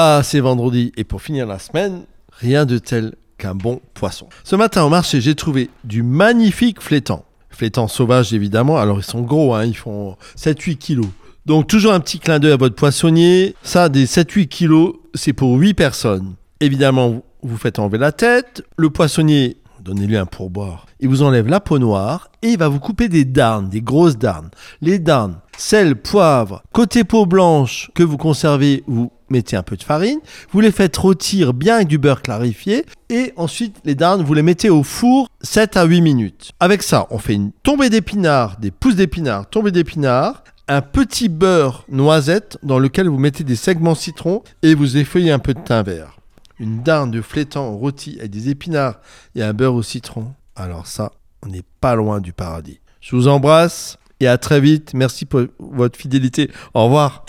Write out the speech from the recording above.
Ah, c'est vendredi. Et pour finir la semaine, rien de tel qu'un bon poisson. Ce matin au marché, j'ai trouvé du magnifique flétan. Flétan sauvage, évidemment. Alors, ils sont gros, hein, ils font 7-8 kilos. Donc, toujours un petit clin d'œil à votre poissonnier. Ça, des 7-8 kilos, c'est pour 8 personnes. Évidemment, vous faites enlever la tête. Le poissonnier, donnez-lui un pourboire. Il vous enlève la peau noire et il va vous couper des darnes, des grosses darnes. Les darnes, sel, poivre, côté peau blanche que vous conservez, vous mettez un peu de farine, vous les faites rôtir bien avec du beurre clarifié et ensuite les darnes, vous les mettez au four 7 à 8 minutes. Avec ça, on fait une tombée d'épinards, des pousses d'épinards, tombée d'épinards, un petit beurre noisette dans lequel vous mettez des segments citron et vous effeuillez un peu de thym vert une dinde de flétan rôti avec des épinards et un beurre au citron, alors ça, on n'est pas loin du paradis. Je vous embrasse et à très vite. Merci pour votre fidélité. Au revoir.